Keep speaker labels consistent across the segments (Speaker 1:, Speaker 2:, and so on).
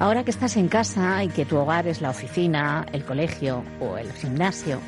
Speaker 1: Ahora que estás en casa y que tu hogar es la oficina, el colegio o el gimnasio,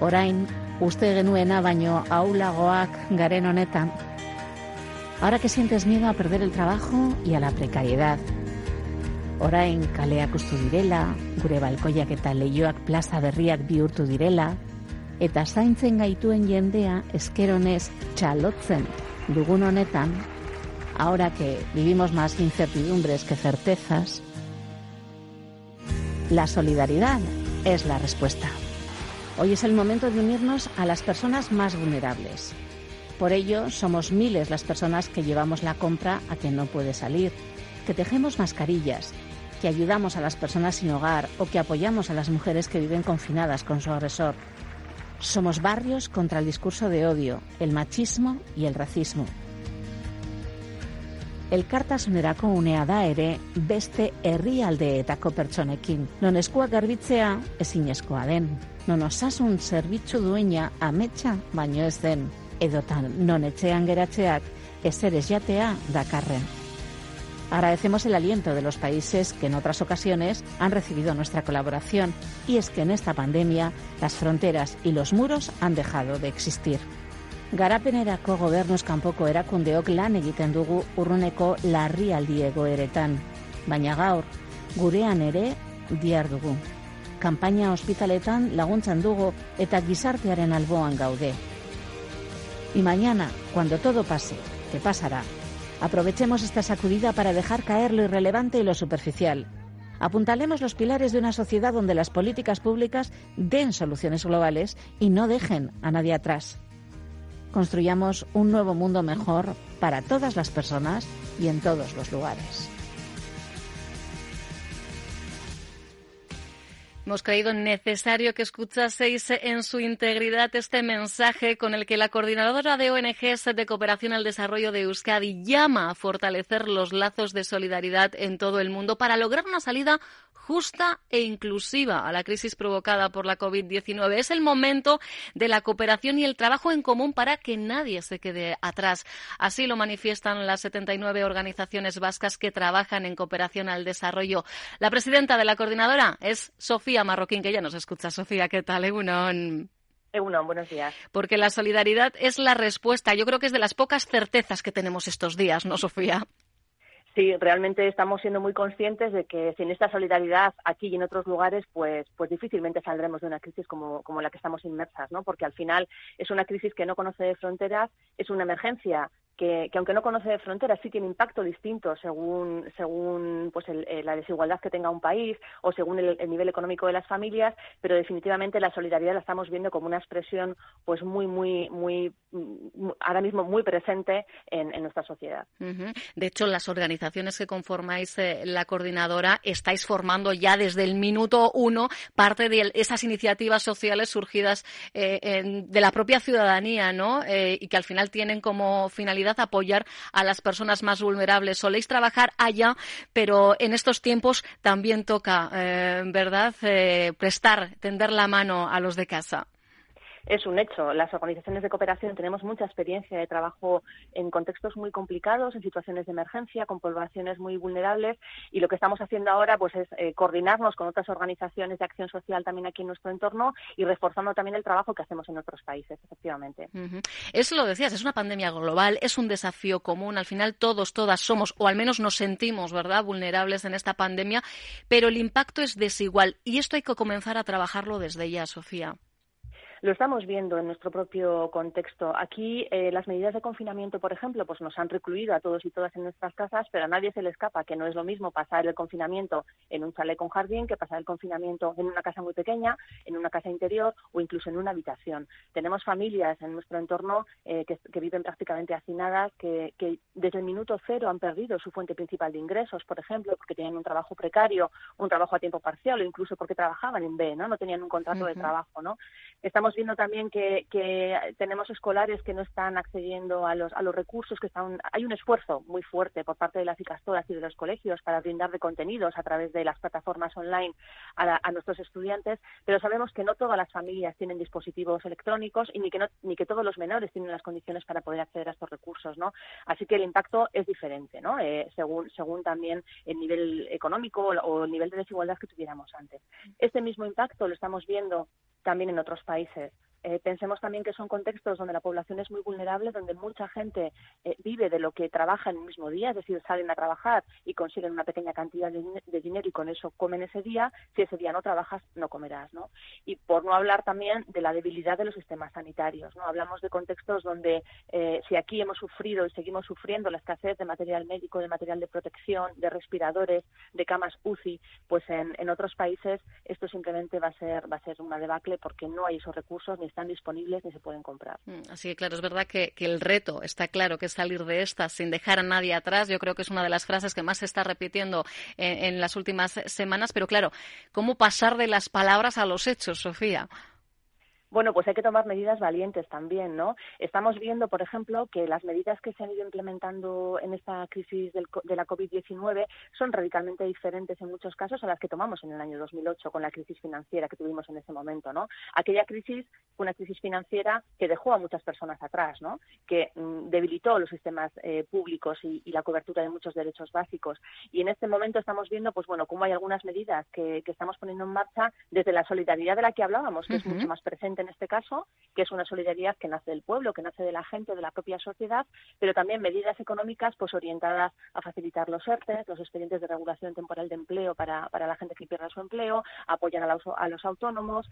Speaker 1: orain uste genuena baino aulagoak garen honetan, ahora que sientes miedo a perder el trabajo y a la precariedad, orain kaleak ustu direla, gure balkoiak eta leioak plaza berriak bihurtu direla, eta zaintzen gaituen jendea eskeronez txalotzen dugun honetan, ahora que vivimos más incertidumbres que certezas, la solidaridad es la respuesta. Hoy es el momento de unirnos a las personas más vulnerables. Por ello, somos miles las personas que llevamos la compra a quien no puede salir, que tejemos mascarillas, que ayudamos a las personas sin hogar o que apoyamos a las mujeres que viven confinadas con su agresor. Somos barrios contra el discurso de odio, el machismo y el racismo. Elkartasunerako unea da ere beste herrialdeetako pertsonekin. Non eskuak garbitzea ezinezkoa den. Non osasun zerbitzu duena ametsa baino ez den. Edotan non etxean geratzeak ezeres jatea dakarren. Agradecemos el aliento de los países que en otras ocasiones han recibido nuestra colaboración y es que en esta pandemia las fronteras y los muros han dejado de existir. Garapenerako gobernuz kanpoko erakundeok lan egiten dugu urruneko larrialdi egoeretan, baina gaur gurean ere diar dugu. Kanpaina ospitaletan laguntzan dugu eta gizartearen alboan gaude. Y mañana, cuando todo pase, que pasará, aprovechemos esta sacudida para dejar caer lo irrelevante y lo superficial. Apuntalemos los pilares de una sociedad donde las políticas públicas den soluciones globales y no dejen a nadie atrás construyamos un nuevo mundo mejor para todas las personas y en todos los lugares.
Speaker 2: Hemos creído necesario que escuchaseis en su integridad este mensaje con el que la coordinadora de ONGs de cooperación al desarrollo de Euskadi llama a fortalecer los lazos de solidaridad en todo el mundo para lograr una salida justa e inclusiva a la crisis provocada por la COVID-19. Es el momento de la cooperación y el trabajo en común para que nadie se quede atrás. Así lo manifiestan las 79 organizaciones vascas que trabajan en cooperación al desarrollo. La presidenta de la coordinadora es Sofía Marroquín, que ya nos escucha. Sofía, ¿qué tal?
Speaker 3: Egunon. Egunon, buenos días.
Speaker 2: Porque la solidaridad es la respuesta. Yo creo que es de las pocas certezas que tenemos estos días, ¿no, Sofía?
Speaker 3: Sí, realmente estamos siendo muy conscientes de que sin esta solidaridad aquí y en otros lugares, pues, pues difícilmente saldremos de una crisis como, como la que estamos inmersas, ¿no? Porque al final es una crisis que no conoce fronteras, es una emergencia que, aunque no conoce de fronteras, sí tiene impacto distinto según, según pues eh, la desigualdad que tenga un país o según el, nivel económico de las familias, pero definitivamente la solidaridad la estamos viendo como una expresión pues muy, muy, muy, mm, ahora mismo muy presente en, nuestra sociedad.
Speaker 2: De hecho, las organizaciones que conformáis eh, la coordinadora estáis formando ya desde el minuto uno parte de esas iniciativas sociales surgidas eh, de la propia ciudadanía, ¿no? y que al final tienen como finalidad apoyar a las personas más vulnerables. Soléis trabajar allá, pero en estos tiempos también toca, eh, ¿verdad?, eh, prestar, tender la mano a los de casa
Speaker 3: es un hecho. Las organizaciones de cooperación tenemos mucha experiencia de trabajo en contextos muy complicados, en situaciones de emergencia, con poblaciones muy vulnerables y lo que estamos haciendo ahora pues es eh, coordinarnos con otras organizaciones de acción social también aquí en nuestro entorno y reforzando también el trabajo que hacemos en otros países, efectivamente.
Speaker 2: Eso lo decías, es una pandemia global, es un desafío común. Al final todos, todas somos, o al menos nos sentimos, ¿verdad?, vulnerables en esta pandemia, pero el impacto es desigual y esto hay que comenzar a trabajarlo desde ya, Sofía.
Speaker 3: Lo estamos viendo en nuestro propio contexto. Aquí eh, las medidas de confinamiento, por ejemplo, pues nos han recluido a todos y todas en nuestras casas, pero a nadie se le escapa que no es lo mismo pasar el confinamiento en un chalet con jardín que pasar el confinamiento en una casa muy pequeña, en una casa interior o incluso en una habitación. Tenemos familias en nuestro entorno eh, que, viven prácticamente hacinadas, que, que desde el minuto cero han perdido su fuente principal de ingresos, por ejemplo, porque tenían un trabajo precario, un trabajo a tiempo parcial o incluso porque trabajaban en B, ¿no? No tenían un contrato de trabajo, ¿no? Estamos viendo también que, tenemos escolares que no están accediendo a los, a los recursos, que están, hay un esfuerzo muy fuerte por parte de las icastoras y de los colegios para brindar de contenidos a través de las plataformas online a, nuestros estudiantes, pero sabemos que no todas las familias tienen dispositivos electrónicos y ni que, ni que todos los menores tienen las condiciones para poder acceder a estos recursos, ¿no? Así que el impacto es diferente, ¿no? Eh, según, según también el nivel económico o el nivel de desigualdad que tuviéramos antes. Este mismo impacto lo estamos viendo también en otros países. Eh, pensemos también que son contextos donde la población es muy vulnerable, donde mucha gente eh, vive de lo que trabaja en el mismo día, es decir, salen a trabajar y consiguen una pequeña cantidad de, dinero y con eso comen ese día. Si ese día no trabajas, no comerás, ¿no? Y por no hablar también de la debilidad de los sistemas sanitarios, ¿no? Hablamos de contextos donde eh, si aquí hemos sufrido y seguimos sufriendo la escasez de material médico, de material de protección, de respiradores, de camas UCI, pues en, en otros países esto simplemente va a ser va a ser una debacle porque no hay esos recursos ni están disponibles ni se pueden comprar.
Speaker 2: Mm, así que claro, es verdad que, el reto está claro que es salir de esta sin dejar a nadie atrás. Yo creo que es una de las frases que más se está repitiendo en, en las últimas semanas. Pero claro, ¿cómo pasar de las palabras a los hechos, Sofía?
Speaker 3: Bueno, pues hay que tomar medidas valientes también, ¿no? Estamos viendo, por ejemplo, que las medidas que se han ido implementando en esta crisis de la COVID-19 son radicalmente diferentes en muchos casos a las que tomamos en el año 2008 con la crisis financiera que tuvimos en ese momento, ¿no? Aquella crisis fue una crisis financiera que dejó a muchas personas atrás, ¿no? Que mm, debilitó los sistemas eh, públicos y, la cobertura de muchos derechos básicos. Y en este momento estamos viendo, pues bueno, cómo hay algunas medidas que, estamos poniendo en marcha desde la solidaridad de la que hablábamos, que es mucho más presente en este caso, que es una solidaridad que nace del pueblo, que nace de la gente, de la propia sociedad, pero también medidas económicas pues orientadas a facilitar los ERTES, los expedientes de regulación temporal de empleo para, para la gente que pierde su empleo, apoyan a, a los autónomos,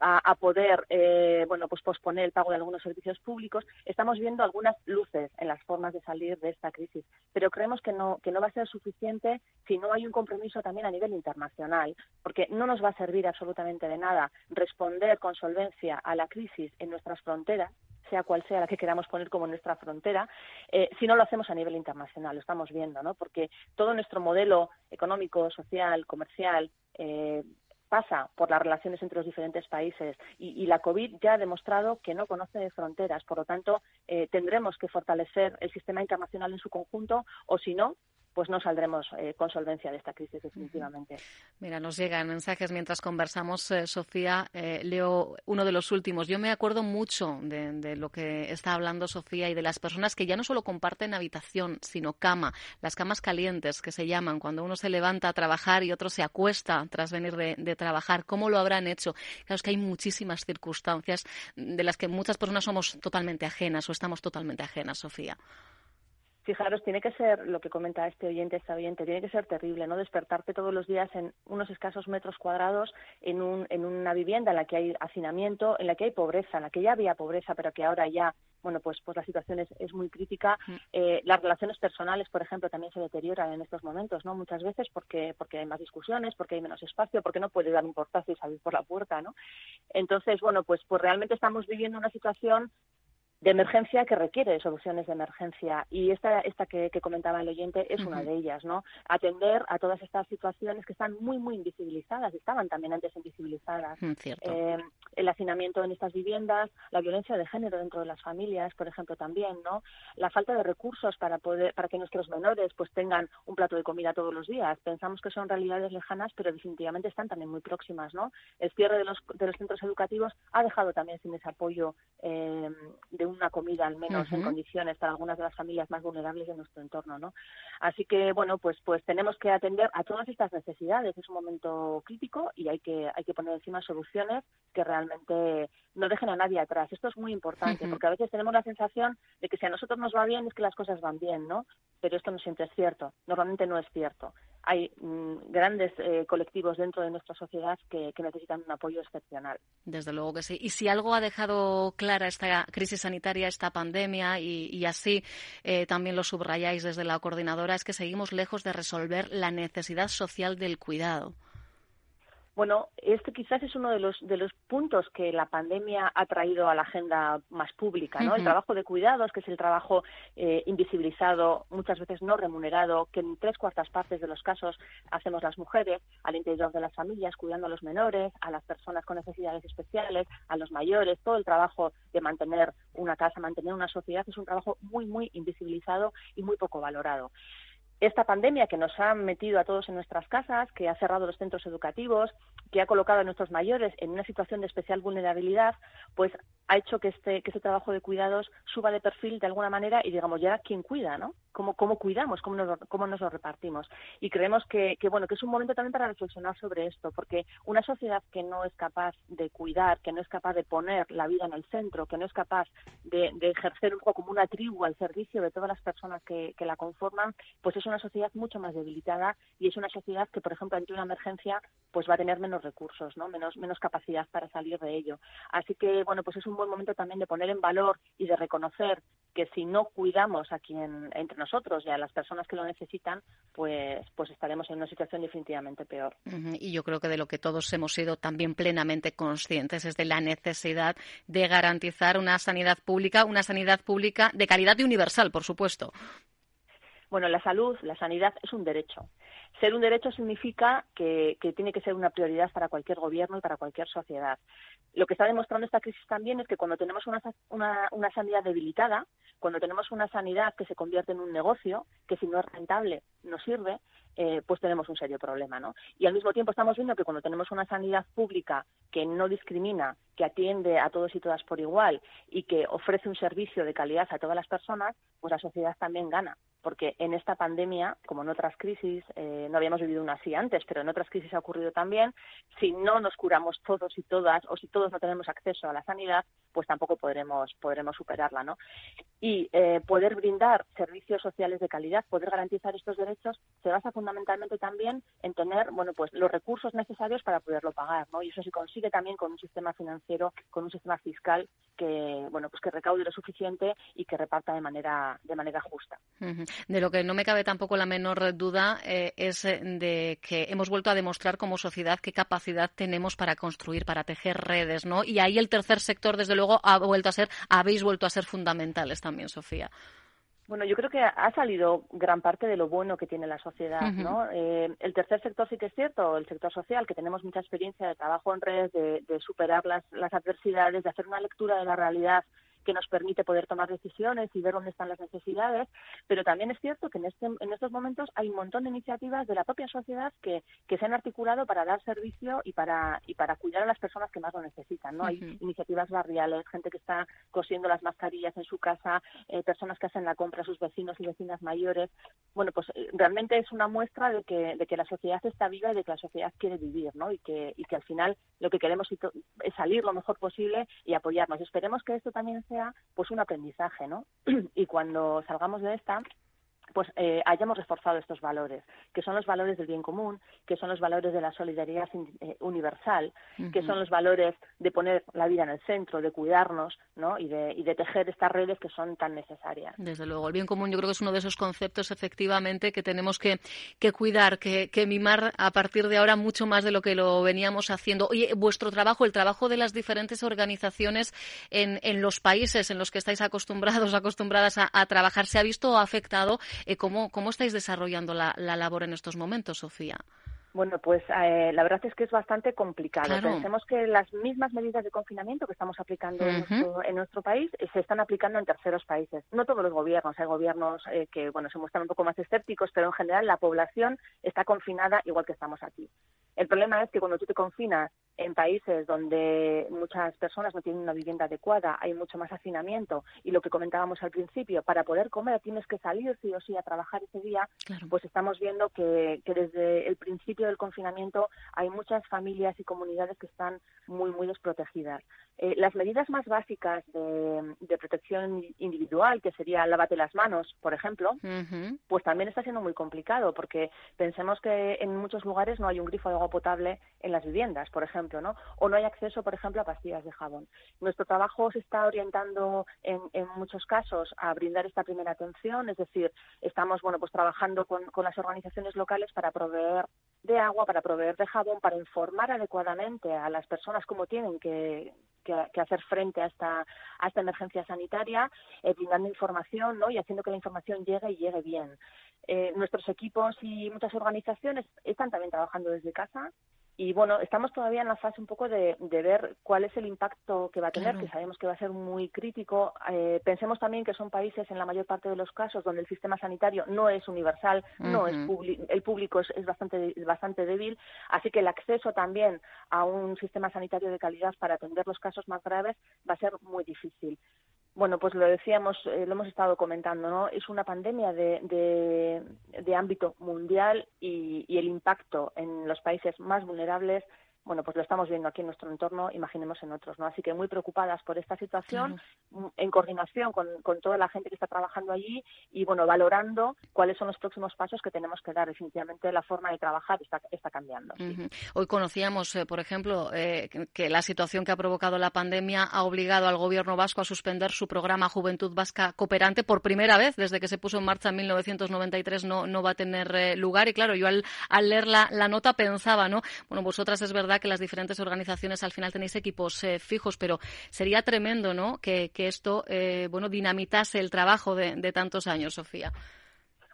Speaker 3: a, poder eh, bueno pues posponer el pago de algunos servicios públicos. Estamos viendo algunas luces en las formas de salir de esta crisis, pero creemos que no, que no va a ser suficiente si no hay un compromiso también a nivel internacional, porque no nos va a servir absolutamente de nada responder con solvencia a la crisis en nuestras fronteras, sea cual sea la que queramos poner como nuestra frontera, eh, si no lo hacemos a nivel internacional, lo estamos viendo, ¿no? Porque todo nuestro modelo económico, social, comercial, eh, pasa por las relaciones entre los diferentes países y, la COVID ya ha demostrado que no conoce fronteras. Por lo tanto, eh, tendremos que fortalecer el sistema internacional en su conjunto o, si no, pues no saldremos eh, con solvencia de esta crisis definitivamente.
Speaker 2: Mira, nos llegan mensajes mientras conversamos, eh, Sofía. Eh, leo uno de los últimos. Yo me acuerdo mucho de, lo que está hablando Sofía y de las personas que ya no solo comparten habitación, sino cama, las camas calientes que se llaman, cuando uno se levanta a trabajar y otro se acuesta tras venir de, de trabajar. ¿Cómo lo habrán hecho? Claro, es que hay muchísimas circunstancias de las que muchas personas somos totalmente ajenas o estamos totalmente ajenas, Sofía
Speaker 3: fijaros, tiene que ser, lo que comenta este oyente, este oyente, tiene que ser terrible, ¿no? Despertarte todos los días en unos escasos metros cuadrados, en, un, en una vivienda en la que hay hacinamiento, en la que hay pobreza, en la que ya había pobreza, pero que ahora ya, bueno, pues, pues la situación es, es muy crítica. Mm. Eh, las relaciones personales, por ejemplo, también se deterioran en estos momentos, ¿no? Muchas veces porque, porque hay más discusiones, porque hay menos espacio, porque no puede dar un portazo y salir por la puerta, ¿no? Entonces, bueno, pues, pues realmente estamos viviendo una situación de emergencia que requiere soluciones de emergencia. Y esta esta que, comentaba el oyente es una de ellas no atender a todas estas situaciones que están muy muy invisibilizadas estaban también antes invisibilizadas.
Speaker 2: Mm,
Speaker 3: eh, el hacinamiento en estas viviendas la violencia de género dentro de las familias por ejemplo también no la falta de recursos para poder para que nuestros menores pues tengan un plato de comida todos los días. Pensamos que son realidades lejanas pero definitivamente están también muy próximas no el cierre de los de los centros educativos ha dejado también sin ese apoyo eh, de una comida al menos en condiciones para algunas de las familias más vulnerables de nuestro entorno, ¿no? Así que bueno, pues pues tenemos que atender a todas estas necesidades. Es un momento crítico y hay que hay que poner encima soluciones que realmente no dejen a nadie atrás. Esto es muy importante, porque a veces tenemos la sensación de que si a nosotros nos va bien es que las cosas van bien, ¿no? Pero esto no siempre es cierto, normalmente no es cierto. Hay mm, grandes eh, colectivos dentro de nuestra sociedad que, necesitan un apoyo excepcional.
Speaker 2: Desde luego que sí. Y si algo ha dejado clara esta crisis sanitaria, esta pandemia, y, así eh, también lo subrayáis desde la coordinadora, es que seguimos lejos de resolver la necesidad social del cuidado.
Speaker 3: Bueno, este quizás es uno de los, de los puntos que la pandemia ha traído a la agenda más pública, ¿no? El trabajo de cuidados, que es el trabajo eh, invisibilizado, muchas veces no remunerado, que en tres cuartas partes de los casos hacemos las mujeres al interior de las familias, cuidando a los menores, a las personas con necesidades especiales, a los mayores, todo el trabajo de mantener una casa, mantener una sociedad, es un trabajo muy, muy invisibilizado y muy poco valorado esta pandemia que nos ha metido a todos en nuestras casas, que ha cerrado los centros educativos, que ha colocado a nuestros mayores en una situación de especial vulnerabilidad, pues ha hecho que este, que este trabajo de cuidados suba de perfil de alguna manera y digamos, ya quién cuida, ¿no? ¿Cómo, cuidamos? ¿Cómo nos, cómo nos lo repartimos? Y creemos que, bueno, que es un momento también para reflexionar sobre esto, porque una sociedad que no es capaz de cuidar, que no es capaz de poner la vida en el centro, que no es capaz de, ejercer un poco como una tribu al servicio de todas las personas que, que la conforman, pues es una sociedad mucho más debilitada y es una sociedad que, por ejemplo, ante una emergencia, pues va a tener menos recursos, ¿no? Menos, menos capacidad para salir de ello. Así que, bueno, pues es un buen momento también de poner en valor y de reconocer que si no cuidamos a quien entre nosotros y a las personas que lo necesitan, pues, pues estaremos en una situación definitivamente peor.
Speaker 2: Y yo creo que de lo que todos hemos sido también plenamente conscientes es de la necesidad de garantizar una sanidad pública, una sanidad pública de calidad y universal, por supuesto.
Speaker 3: Bueno, la salud, la sanidad es un derecho. Ser un derecho significa que, tiene que ser una prioridad para cualquier gobierno y para cualquier sociedad. Lo que está demostrando esta crisis también es que cuando tenemos una, una, sanidad debilitada, cuando tenemos una sanidad que se convierte en un negocio, que si no es rentable no sirve, eh, pues tenemos un serio problema, ¿no? Y al mismo tiempo estamos viendo que cuando tenemos una sanidad pública que no discrimina, que atiende a todos y todas por igual y que ofrece un servicio de calidad a todas las personas, pues la sociedad también gana porque en esta pandemia, como en otras crisis, eh, no habíamos vivido una así antes, pero en otras crisis ha ocurrido también, si no nos curamos todos y todas, o si todos no tenemos acceso a la sanidad, pues tampoco podremos, podremos superarla, ¿no? Y eh, poder brindar servicios sociales de calidad, poder garantizar estos derechos, se basa fundamentalmente también en tener, bueno, pues los recursos necesarios para poderlo pagar, ¿no? Y eso se consigue también con un sistema financiero, con un sistema fiscal que, bueno, pues que recaude lo suficiente y que reparta de manera, de manera justa.
Speaker 2: De lo que no me cabe tampoco la menor duda eh, es eh, de que hemos vuelto a demostrar como sociedad qué capacidad tenemos para construir, para tejer redes, ¿no? Y ahí el tercer sector, desde luego, ha vuelto a ser, habéis vuelto a ser fundamentales también, Sofía.
Speaker 3: Bueno, yo creo que ha salido gran parte de lo bueno que tiene la sociedad, ¿no? Eh, el tercer sector sí que es cierto, el sector social, que tenemos mucha experiencia de trabajo en redes, de, de superar las, las adversidades, de hacer una lectura de la realidad que nos permite poder tomar decisiones y ver dónde están las necesidades, pero también es cierto que en, este, en estos momentos hay un montón de iniciativas de la propia sociedad que, que se han articulado para dar servicio y para, y para cuidar a las personas que más lo necesitan. ¿no? Hay iniciativas barriales, gente que está cosiendo las mascarillas en su casa, eh, personas que hacen la compra a sus vecinos y vecinas mayores. Bueno, pues eh, realmente es una muestra de que, de que la sociedad está viva y de que la sociedad quiere vivir, ¿no? Y que, y que al final lo que queremos es salir lo mejor posible y apoyarnos. Esperemos que esto también sea pues un aprendizaje, ¿no? y cuando salgamos de esta, pues eh, hayamos reforzado estos valores, que son los valores del bien común, que son los valores de la solidaridad eh, universal, que son los valores de poner la vida en el centro, de cuidarnos, ¿no? Y de, y de tejer estas redes que son tan necesarias.
Speaker 2: Desde luego, el bien común yo creo que es uno de esos conceptos efectivamente que tenemos que, que cuidar, que, que, mimar a partir de ahora mucho más de lo que lo veníamos haciendo. Oye, vuestro trabajo, el trabajo de las diferentes organizaciones en, en los países en los que estáis acostumbrados, acostumbradas a, a trabajar, ¿se ha visto afectado eh, ¿cómo, ¿Cómo estáis desarrollando la, labor en estos momentos, Sofía?
Speaker 3: Bueno, pues eh, la verdad es que es bastante complicado. Pensemos que las mismas medidas de confinamiento que estamos aplicando en, nuestro, país eh, se están aplicando en terceros países. No todos los gobiernos, hay gobiernos que bueno se muestran un poco más escépticos, pero en general la población está confinada igual que estamos aquí. El problema es que cuando tú te confinas en países donde muchas personas no tienen una vivienda adecuada, hay mucho más hacinamiento y lo que comentábamos al principio, para poder comer tienes que salir sí o sí a trabajar ese día, pues estamos viendo que, desde el principio del confinamiento hay muchas familias y comunidades que están muy, muy desprotegidas. Eh, las medidas más básicas de, protección individual, que sería lávate las manos, por ejemplo, pues también está siendo muy complicado porque pensemos que en muchos lugares no hay un grifo de agua potable en las viviendas, por ejemplo o no hay acceso, por ejemplo, a pastillas de jabón. Nuestro trabajo se está orientando en, muchos casos a brindar esta primera atención, es decir, estamos bueno pues trabajando con, las organizaciones locales para proveer de agua, para proveer de jabón, para informar adecuadamente a las personas cómo tienen que, hacer frente a esta, a esta emergencia sanitaria, eh, brindando información ¿no? y haciendo que la información llegue y llegue bien. Eh, nuestros equipos y muchas organizaciones están también trabajando desde casa y bueno, estamos todavía en la fase un poco de, ver cuál es el impacto que va a tener, que sabemos que va a ser muy crítico. Eh, pensemos también que son países, en la mayor parte de los casos, donde el sistema sanitario no es universal, no es el público es, bastante, bastante débil, así que el acceso también a un sistema sanitario de calidad para atender los casos más graves va a ser muy difícil bueno, pues lo decíamos, eh, lo hemos estado comentando, ¿no? Es una pandemia de, de, ámbito mundial y, y, el impacto en los países más vulnerables bueno, pues lo estamos viendo aquí en nuestro entorno, imaginemos en otros, ¿no? Así que muy preocupadas por esta situación, mm, en coordinación con, toda la gente que está trabajando allí y, bueno, valorando cuáles son los próximos pasos que tenemos que dar. Definitivamente la forma de trabajar está, está cambiando.
Speaker 2: Hoy conocíamos, eh, por ejemplo, eh, que la situación que ha provocado la pandemia ha obligado al gobierno vasco a suspender su programa Juventud Vasca Cooperante por primera vez desde que se puso en marcha en 1993 no, no va a tener eh, lugar. Y claro, yo al, al leer la, la nota pensaba, ¿no? Bueno, vosotras es verdad que las diferentes organizaciones al final tenéis equipos eh, fijos, pero sería tremendo, ¿no? Que, esto, eh, bueno, dinamitase el trabajo de tantos años, Sofía.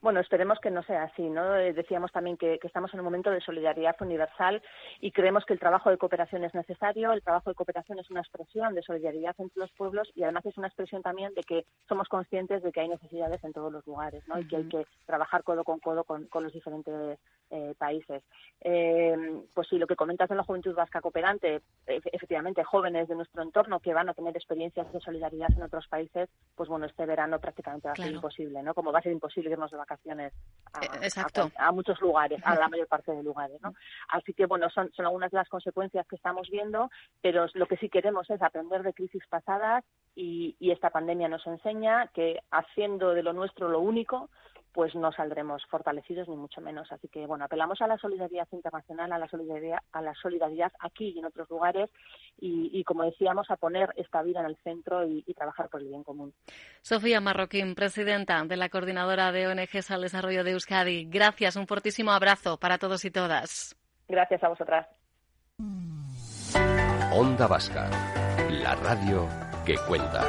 Speaker 3: Bueno, esperemos que no sea así, ¿no? Eh, decíamos también que, estamos en un momento de solidaridad universal y creemos que el trabajo de cooperación es necesario. El trabajo de cooperación es una expresión de solidaridad entre los pueblos y además es una expresión también de que somos conscientes de que hay necesidades en todos los lugares, ¿no? Y que hay que trabajar codo con codo con, los diferentes eh, países. Eh, pues sí, lo que comentas de la juventud vasca cooperante, efectivamente, jóvenes de nuestro entorno que van a tener experiencias de solidaridad en otros países, pues bueno, este verano prácticamente va a ser imposible, ¿no? Como va a ser imposible irnos de vacaciones
Speaker 2: eh,
Speaker 3: a, muchos lugares, a la mayor parte de lugares. ¿no? Así que, bueno, son, son algunas de las consecuencias que estamos viendo, pero lo que sí queremos es aprender de crisis pasadas y, y esta pandemia nos enseña que haciendo de lo nuestro lo único, pues no saldremos fortalecidos ni mucho menos. Así que bueno, apelamos a la solidaridad internacional, a la solidaridad, a la solidaridad aquí y en otros lugares y, como decíamos, a poner esta vida en el centro y, trabajar por el bien común.
Speaker 2: Sofía Marroquín, presidenta de la Coordinadora de ONGs al Desarrollo de Euskadi. Gracias, un fortísimo abrazo para todos y todas.
Speaker 3: Gracias a vosotras.
Speaker 4: Onda Vasca, la radio que cuenta.